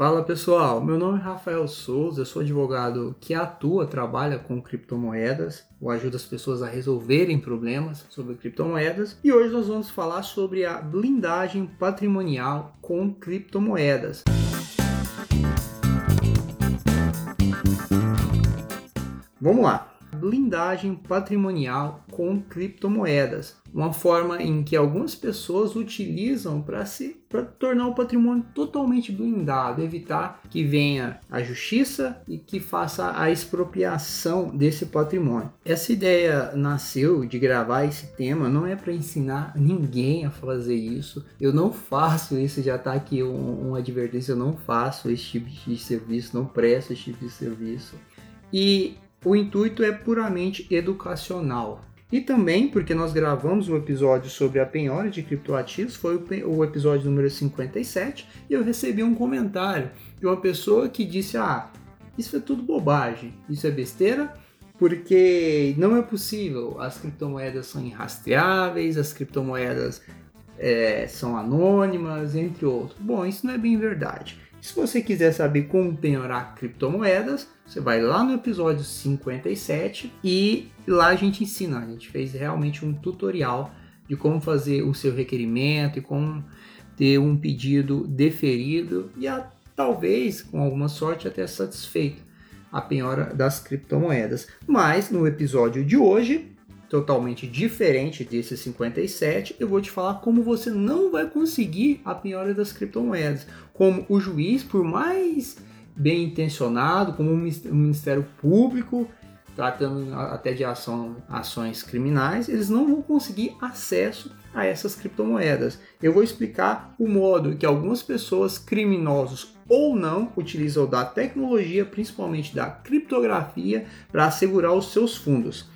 Fala pessoal, meu nome é Rafael Souza, eu sou advogado que atua, trabalha com criptomoedas, ou ajuda as pessoas a resolverem problemas sobre criptomoedas, e hoje nós vamos falar sobre a blindagem patrimonial com criptomoedas. Vamos lá blindagem patrimonial com criptomoedas, uma forma em que algumas pessoas utilizam para se para tornar o patrimônio totalmente blindado, evitar que venha a justiça e que faça a expropriação desse patrimônio. Essa ideia nasceu de gravar esse tema não é para ensinar ninguém a fazer isso. Eu não faço isso, já está aqui um, um advertência, eu não faço esse tipo de serviço, não presto esse tipo de serviço. E o intuito é puramente educacional. E também porque nós gravamos um episódio sobre a penhora de criptoativos, foi o episódio número 57, e eu recebi um comentário de uma pessoa que disse: Ah, isso é tudo bobagem, isso é besteira, porque não é possível, as criptomoedas são irrastreáveis, as criptomoedas é, são anônimas, entre outros. Bom, isso não é bem verdade. Se você quiser saber como penhorar criptomoedas, você vai lá no episódio 57 e lá a gente ensina. A gente fez realmente um tutorial de como fazer o seu requerimento e como ter um pedido deferido e a, talvez, com alguma sorte, até satisfeito a penhora das criptomoedas. Mas no episódio de hoje totalmente diferente desse 57, eu vou te falar como você não vai conseguir a penhora das criptomoedas. Como o juiz, por mais bem intencionado, como o Ministério Público, tratando até de ação, ações criminais, eles não vão conseguir acesso a essas criptomoedas. Eu vou explicar o modo que algumas pessoas, criminosos ou não, utilizam da tecnologia, principalmente da criptografia, para assegurar os seus fundos.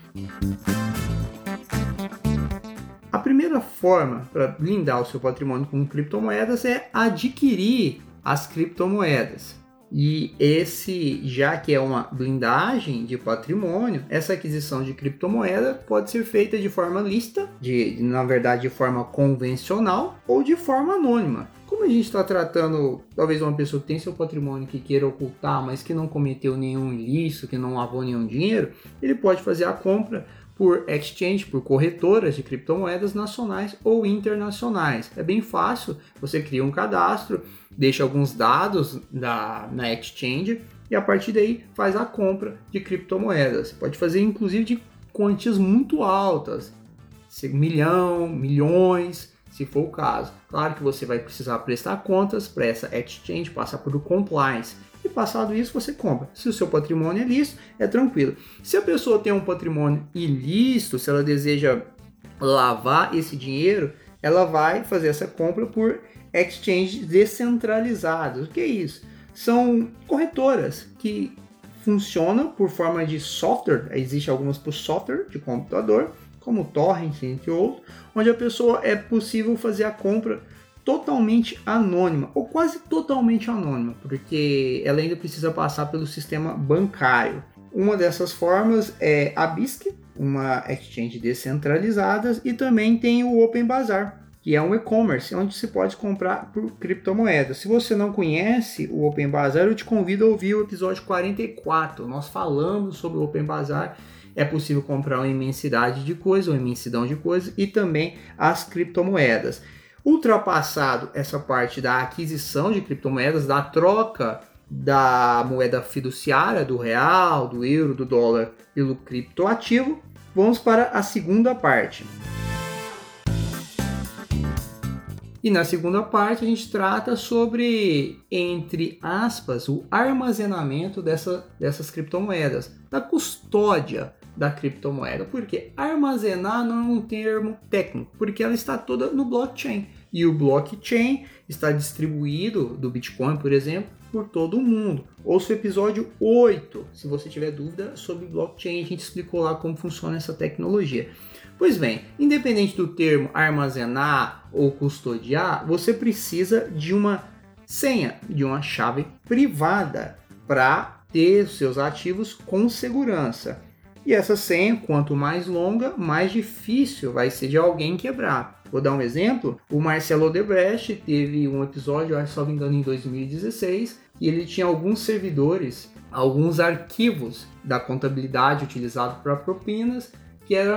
Primeira forma para blindar o seu patrimônio com criptomoedas é adquirir as criptomoedas. E esse, já que é uma blindagem de patrimônio, essa aquisição de criptomoeda pode ser feita de forma lista, de, na verdade de forma convencional ou de forma anônima. Como a gente está tratando, talvez uma pessoa que tem seu patrimônio que queira ocultar, mas que não cometeu nenhum ilícito, que não lavou nenhum dinheiro, ele pode fazer a compra por exchange, por corretoras de criptomoedas nacionais ou internacionais. É bem fácil, você cria um cadastro, deixa alguns dados da, na exchange e a partir daí faz a compra de criptomoedas. Pode fazer inclusive de quantias muito altas, milhão, milhões, se for o caso. Claro que você vai precisar prestar contas para essa exchange, passar por compliance. E passado isso, você compra. Se o seu patrimônio é lícito, é tranquilo. Se a pessoa tem um patrimônio ilícito, se ela deseja lavar esse dinheiro, ela vai fazer essa compra por exchanges descentralizados. O que é isso? São corretoras que funcionam por forma de software, existe algumas por software de computador, como torrent, entre outros, onde a pessoa é possível fazer a compra totalmente anônima, ou quase totalmente anônima, porque ela ainda precisa passar pelo sistema bancário. Uma dessas formas é a BISC, uma exchange descentralizada, e também tem o Open Bazaar, que é um e-commerce onde se pode comprar por criptomoedas. Se você não conhece o Open Bazaar, eu te convido a ouvir o episódio 44. Nós falamos sobre o Open Bazaar é possível comprar uma imensidade de coisas, uma imensidão de coisas e também as criptomoedas. Ultrapassado essa parte da aquisição de criptomoedas, da troca da moeda fiduciária, do real, do euro, do dólar pelo criptoativo, vamos para a segunda parte. E na segunda parte a gente trata sobre, entre aspas, o armazenamento dessa, dessas criptomoedas, da custódia da criptomoeda. Porque armazenar não é um termo técnico, porque ela está toda no blockchain. E o blockchain está distribuído do Bitcoin, por exemplo, por todo o mundo. Ouça o episódio 8, se você tiver dúvida sobre blockchain, a gente explicou lá como funciona essa tecnologia. Pois bem, independente do termo armazenar ou custodiar, você precisa de uma senha, de uma chave privada para ter seus ativos com segurança. E essa senha, quanto mais longa, mais difícil vai ser de alguém quebrar. Vou dar um exemplo. O Marcelo Odebrecht teve um episódio, acho só me engano, em 2016, que ele tinha alguns servidores, alguns arquivos da contabilidade utilizado para propinas, que era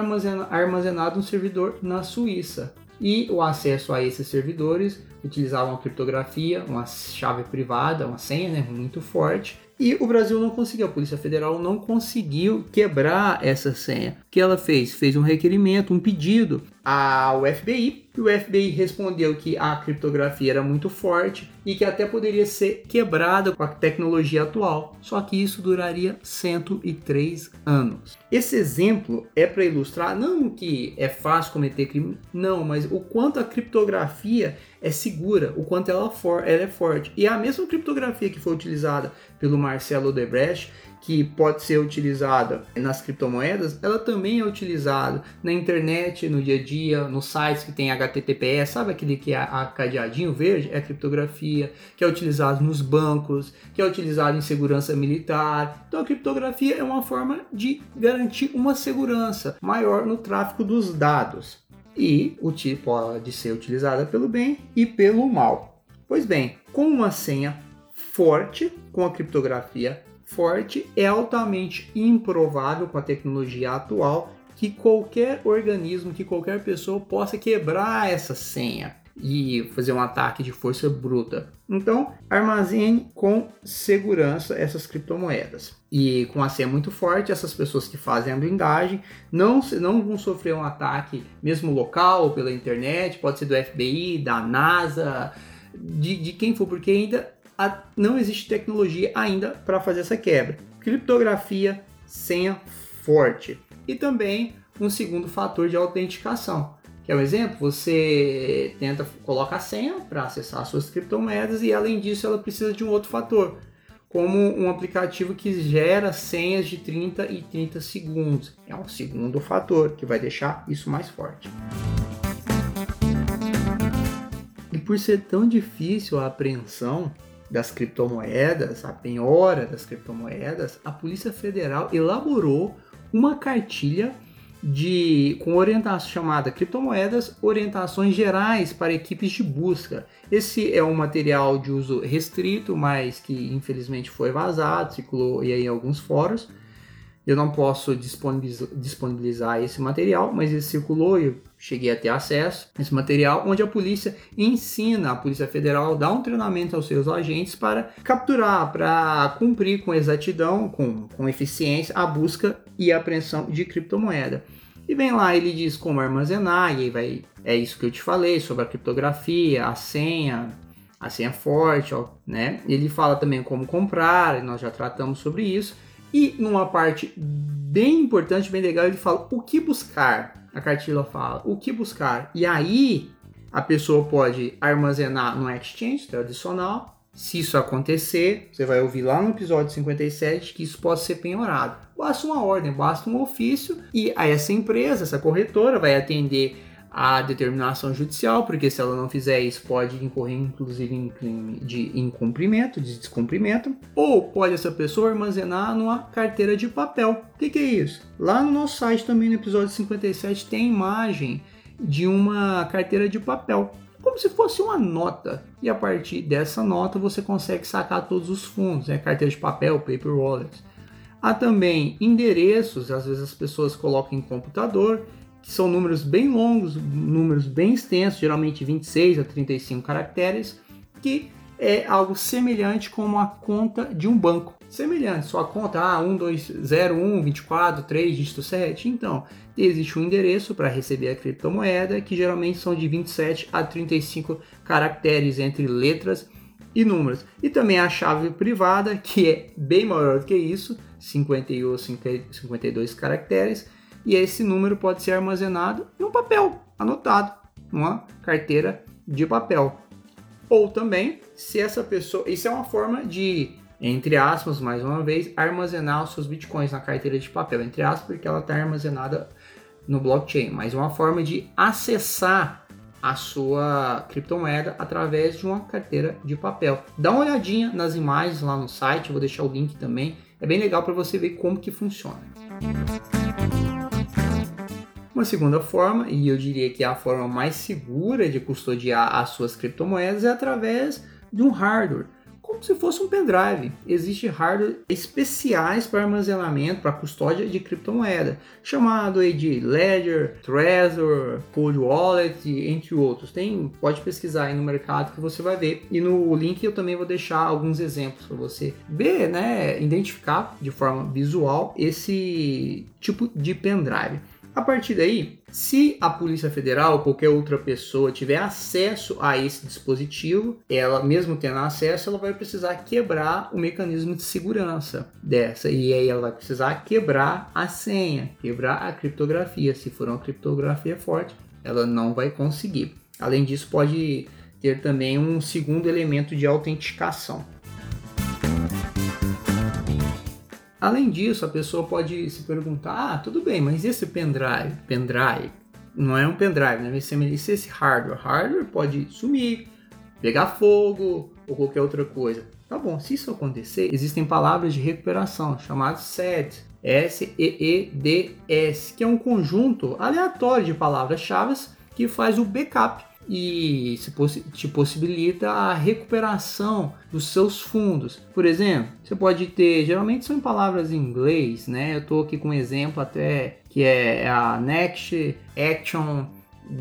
armazenado no servidor na Suíça. E o acesso a esses servidores utilizavam uma criptografia, uma chave privada, uma senha né, muito forte, e o Brasil não conseguiu, a Polícia Federal não conseguiu quebrar essa senha. O que ela fez? Fez um requerimento, um pedido ao FBI, e o FBI respondeu que a criptografia era muito forte e que até poderia ser quebrada com a tecnologia atual. Só que isso duraria 103 anos. Esse exemplo é para ilustrar não que é fácil cometer crime, não, mas o quanto a criptografia é segura, o quanto ela, for, ela é forte. E a mesma criptografia que foi utilizada pelo Marcelo Odebrecht, que pode ser utilizada nas criptomoedas, ela também é utilizada na internet, no dia a dia, nos sites que tem HTTPS, sabe aquele que é a cadeadinho verde? É criptografia, que é utilizado nos bancos, que é utilizado em segurança militar. Então a criptografia é uma forma de garantir uma segurança maior no tráfego dos dados e o tipo pode ser utilizada pelo bem e pelo mal. Pois bem, com uma senha forte, com a criptografia forte, é altamente improvável com a tecnologia atual que qualquer organismo, que qualquer pessoa possa quebrar essa senha e fazer um ataque de força bruta. Então, armazene com segurança essas criptomoedas. E com a senha muito forte, essas pessoas que fazem a blindagem não, não vão sofrer um ataque mesmo local, pela internet, pode ser do FBI, da NASA, de, de quem for, porque ainda a, não existe tecnologia ainda para fazer essa quebra. Criptografia, senha forte. E também um segundo fator de autenticação Quer um exemplo? Você tenta coloca a senha para acessar as suas criptomoedas e além disso ela precisa de um outro fator, como um aplicativo que gera senhas de 30 e 30 segundos. É um segundo fator que vai deixar isso mais forte. E por ser tão difícil a apreensão das criptomoedas, a penhora das criptomoedas, a Polícia Federal elaborou uma cartilha de com orientação chamada Criptomoedas, orientações gerais para equipes de busca. Esse é um material de uso restrito, mas que infelizmente foi vazado, circulou e aí em alguns fóruns. Eu não posso disponibilizar esse material, mas ele circulou e eu cheguei a ter acesso a esse material, onde a polícia ensina, a Polícia Federal dá um treinamento aos seus agentes para capturar, para cumprir com exatidão, com, com eficiência, a busca e a apreensão de criptomoeda. E vem lá, ele diz como armazenar, e aí vai, é isso que eu te falei sobre a criptografia, a senha, a senha forte, ó, né? Ele fala também como comprar, nós já tratamos sobre isso. E numa parte bem importante, bem legal, ele fala o que buscar. A cartilha fala o que buscar. E aí a pessoa pode armazenar no Exchange tradicional. Se isso acontecer, você vai ouvir lá no episódio 57 que isso pode ser penhorado. Basta uma ordem, basta um ofício e aí essa empresa, essa corretora vai atender a determinação judicial, porque se ela não fizer isso, pode incorrer inclusive em crime de incumprimento, de descumprimento, ou pode essa pessoa armazenar numa carteira de papel. O que, que é isso? Lá no nosso site também no episódio 57 tem imagem de uma carteira de papel, como se fosse uma nota. E a partir dessa nota você consegue sacar todos os fundos, né? carteira de papel, paper wallet. Há também endereços, às vezes as pessoas colocam em computador que são números bem longos, números bem extensos, geralmente 26 a 35 caracteres, que é algo semelhante como a conta de um banco. Semelhante, sua conta ah, 1, 2, 0, 1, 24, 3, dígito 7. Então, existe um endereço para receber a criptomoeda que geralmente são de 27 a 35 caracteres entre letras e números. E também a chave privada, que é bem maior do que isso, 51 52 caracteres, e esse número pode ser armazenado em um papel, anotado, numa carteira de papel. Ou também, se essa pessoa. Isso é uma forma de, entre aspas, mais uma vez, armazenar os seus bitcoins na carteira de papel. Entre aspas, porque ela está armazenada no blockchain. Mas uma forma de acessar a sua criptomoeda através de uma carteira de papel. Dá uma olhadinha nas imagens lá no site, vou deixar o link também. É bem legal para você ver como que funciona. Uma segunda forma, e eu diria que é a forma mais segura de custodiar as suas criptomoedas, é através de um hardware. Como se fosse um pendrive. Existem hardware especiais para armazenamento, para custódia de criptomoeda, chamado de Ledger, Trezor, Cold Wallet, entre outros. Tem, pode pesquisar aí no mercado que você vai ver. E no link eu também vou deixar alguns exemplos para você ver, né, identificar de forma visual esse tipo de pendrive. A partir daí, se a Polícia Federal ou qualquer outra pessoa tiver acesso a esse dispositivo, ela mesmo tendo acesso, ela vai precisar quebrar o mecanismo de segurança dessa e aí ela vai precisar quebrar a senha, quebrar a criptografia. Se for uma criptografia forte, ela não vai conseguir. Além disso, pode ter também um segundo elemento de autenticação. Além disso, a pessoa pode se perguntar: ah, tudo bem, mas esse pendrive, pendrive, não é um pendrive, né? Se esse hardware, hardware pode sumir, pegar fogo ou qualquer outra coisa. Tá bom, se isso acontecer, existem palavras de recuperação chamadas SED, S-E-E-D-S, que é um conjunto aleatório de palavras-chave que faz o backup e te possibilita a recuperação dos seus fundos. Por exemplo, você pode ter, geralmente são palavras em inglês, né? Eu estou aqui com um exemplo até que é a Next Action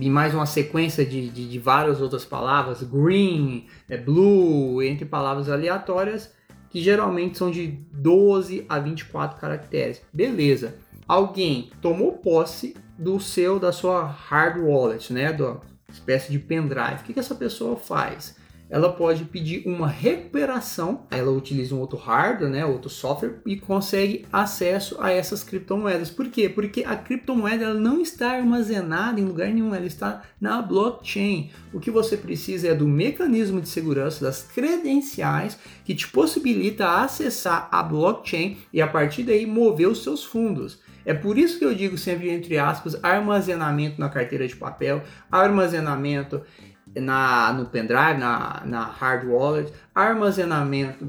e mais uma sequência de, de, de várias outras palavras, green, é blue, entre palavras aleatórias, que geralmente são de 12 a 24 caracteres. Beleza. Alguém tomou posse do seu, da sua hard wallet, né? Do, espécie de pendrive. O que, que essa pessoa faz? Ela pode pedir uma recuperação, ela utiliza um outro hardware, né, outro software e consegue acesso a essas criptomoedas. Por quê? Porque a criptomoeda ela não está armazenada em lugar nenhum, ela está na blockchain. O que você precisa é do mecanismo de segurança das credenciais que te possibilita acessar a blockchain e a partir daí mover os seus fundos. É por isso que eu digo sempre, entre aspas, armazenamento na carteira de papel, armazenamento na, no pendrive, na, na hard wallet, armazenamento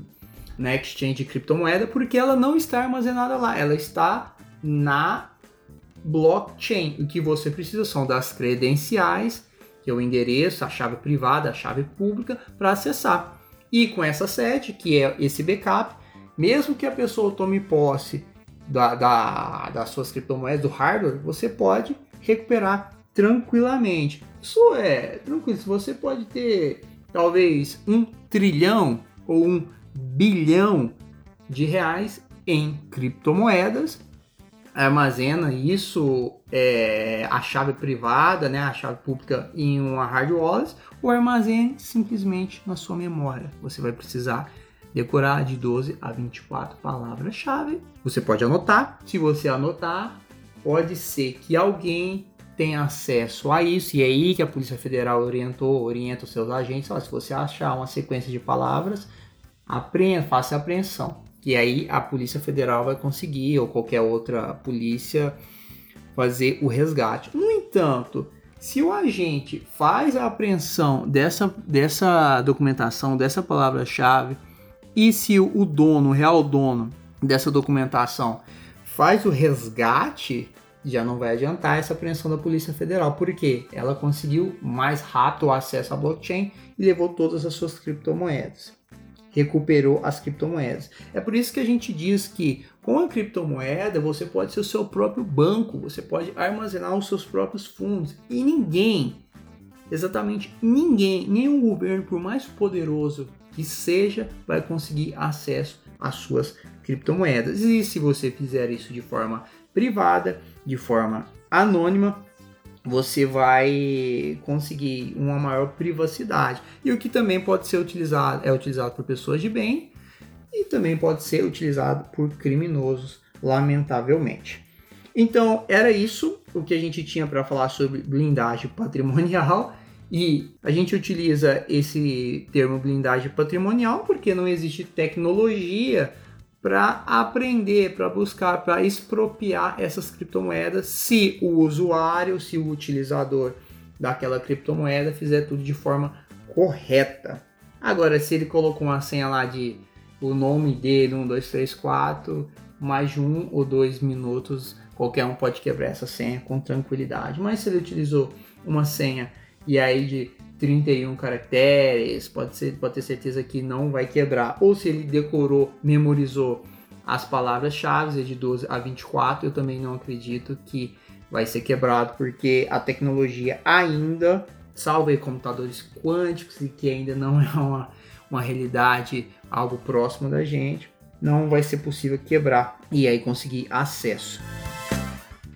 na exchange de criptomoeda, porque ela não está armazenada lá, ela está na blockchain. O que você precisa são das credenciais, que é o endereço, a chave privada, a chave pública, para acessar. E com essa set, que é esse backup, mesmo que a pessoa tome posse da, da, das suas criptomoedas, do hardware, você pode recuperar tranquilamente. Isso é tranquilo. Você pode ter talvez um trilhão ou um bilhão de reais em criptomoedas. Armazena isso, é, a chave privada, né, a chave pública em uma hard wallet, ou armazene simplesmente na sua memória. Você vai precisar decorar de 12 a 24 palavras-chave. Você pode anotar. Se você anotar, pode ser que alguém tenha acesso a isso e é aí que a Polícia Federal orientou, orienta os seus agentes, ó, se você achar uma sequência de palavras, apreenda, faça apreensão. E aí a Polícia Federal vai conseguir ou qualquer outra polícia fazer o resgate. No entanto, se o agente faz a apreensão dessa, dessa documentação, dessa palavra-chave, e se o dono, o real dono dessa documentação faz o resgate, já não vai adiantar essa apreensão da Polícia Federal, porque ela conseguiu mais rápido o acesso à blockchain e levou todas as suas criptomoedas. Recuperou as criptomoedas. É por isso que a gente diz que com a criptomoeda você pode ser o seu próprio banco, você pode armazenar os seus próprios fundos e ninguém, exatamente ninguém, nenhum governo, por mais poderoso que seja, vai conseguir acesso às suas criptomoedas. E se você fizer isso de forma privada, de forma anônima, você vai conseguir uma maior privacidade. E o que também pode ser utilizado, é utilizado por pessoas de bem e também pode ser utilizado por criminosos, lamentavelmente. Então, era isso o que a gente tinha para falar sobre blindagem patrimonial. E a gente utiliza esse termo blindagem patrimonial porque não existe tecnologia para aprender, para buscar, para expropriar essas criptomoedas se o usuário, se o utilizador daquela criptomoeda fizer tudo de forma correta. Agora, se ele colocou uma senha lá de o nome dele, 1, 2, 3, 4, mais de um ou dois minutos, qualquer um pode quebrar essa senha com tranquilidade. Mas se ele utilizou uma senha e aí de 31 caracteres, pode, ser, pode ter certeza que não vai quebrar. Ou se ele decorou, memorizou as palavras-chave, é de 12 a 24, eu também não acredito que vai ser quebrado, porque a tecnologia ainda, salvo aí computadores quânticos, e que ainda não é uma, uma realidade, algo próximo da gente, não vai ser possível quebrar e aí conseguir acesso.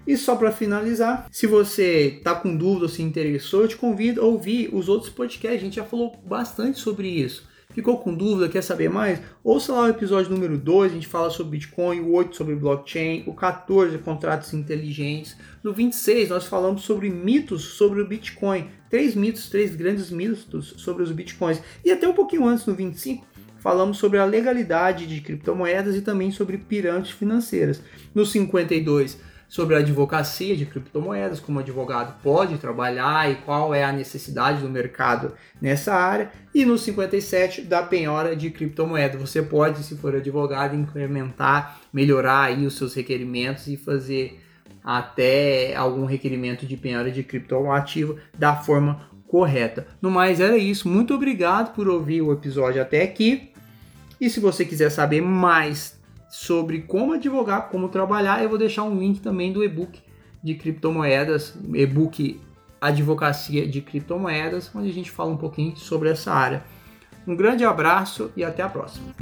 E só para finalizar, se você está com dúvida ou se interessou, eu te convido a ouvir os outros podcasts. A gente já falou bastante sobre isso. Ficou com dúvida, quer saber mais? Ouça lá o episódio número 2, a gente fala sobre Bitcoin, o 8 sobre blockchain, o 14 contratos inteligentes. No 26 nós falamos sobre mitos sobre o Bitcoin. Três mitos, três grandes mitos sobre os Bitcoins. E até um pouquinho antes, no 25, falamos sobre a legalidade de criptomoedas e também sobre pirâmides financeiras. No 52 sobre a advocacia de criptomoedas, como o advogado pode trabalhar e qual é a necessidade do mercado nessa área. E no 57 da penhora de criptomoeda. Você pode, se for advogado, incrementar, melhorar aí os seus requerimentos e fazer até algum requerimento de penhora de criptoativo da forma correta. No mais, era isso. Muito obrigado por ouvir o episódio até aqui. E se você quiser saber mais sobre como advogar, como trabalhar, eu vou deixar um link também do e-book de criptomoedas, e-book Advocacia de Criptomoedas, onde a gente fala um pouquinho sobre essa área. Um grande abraço e até a próxima.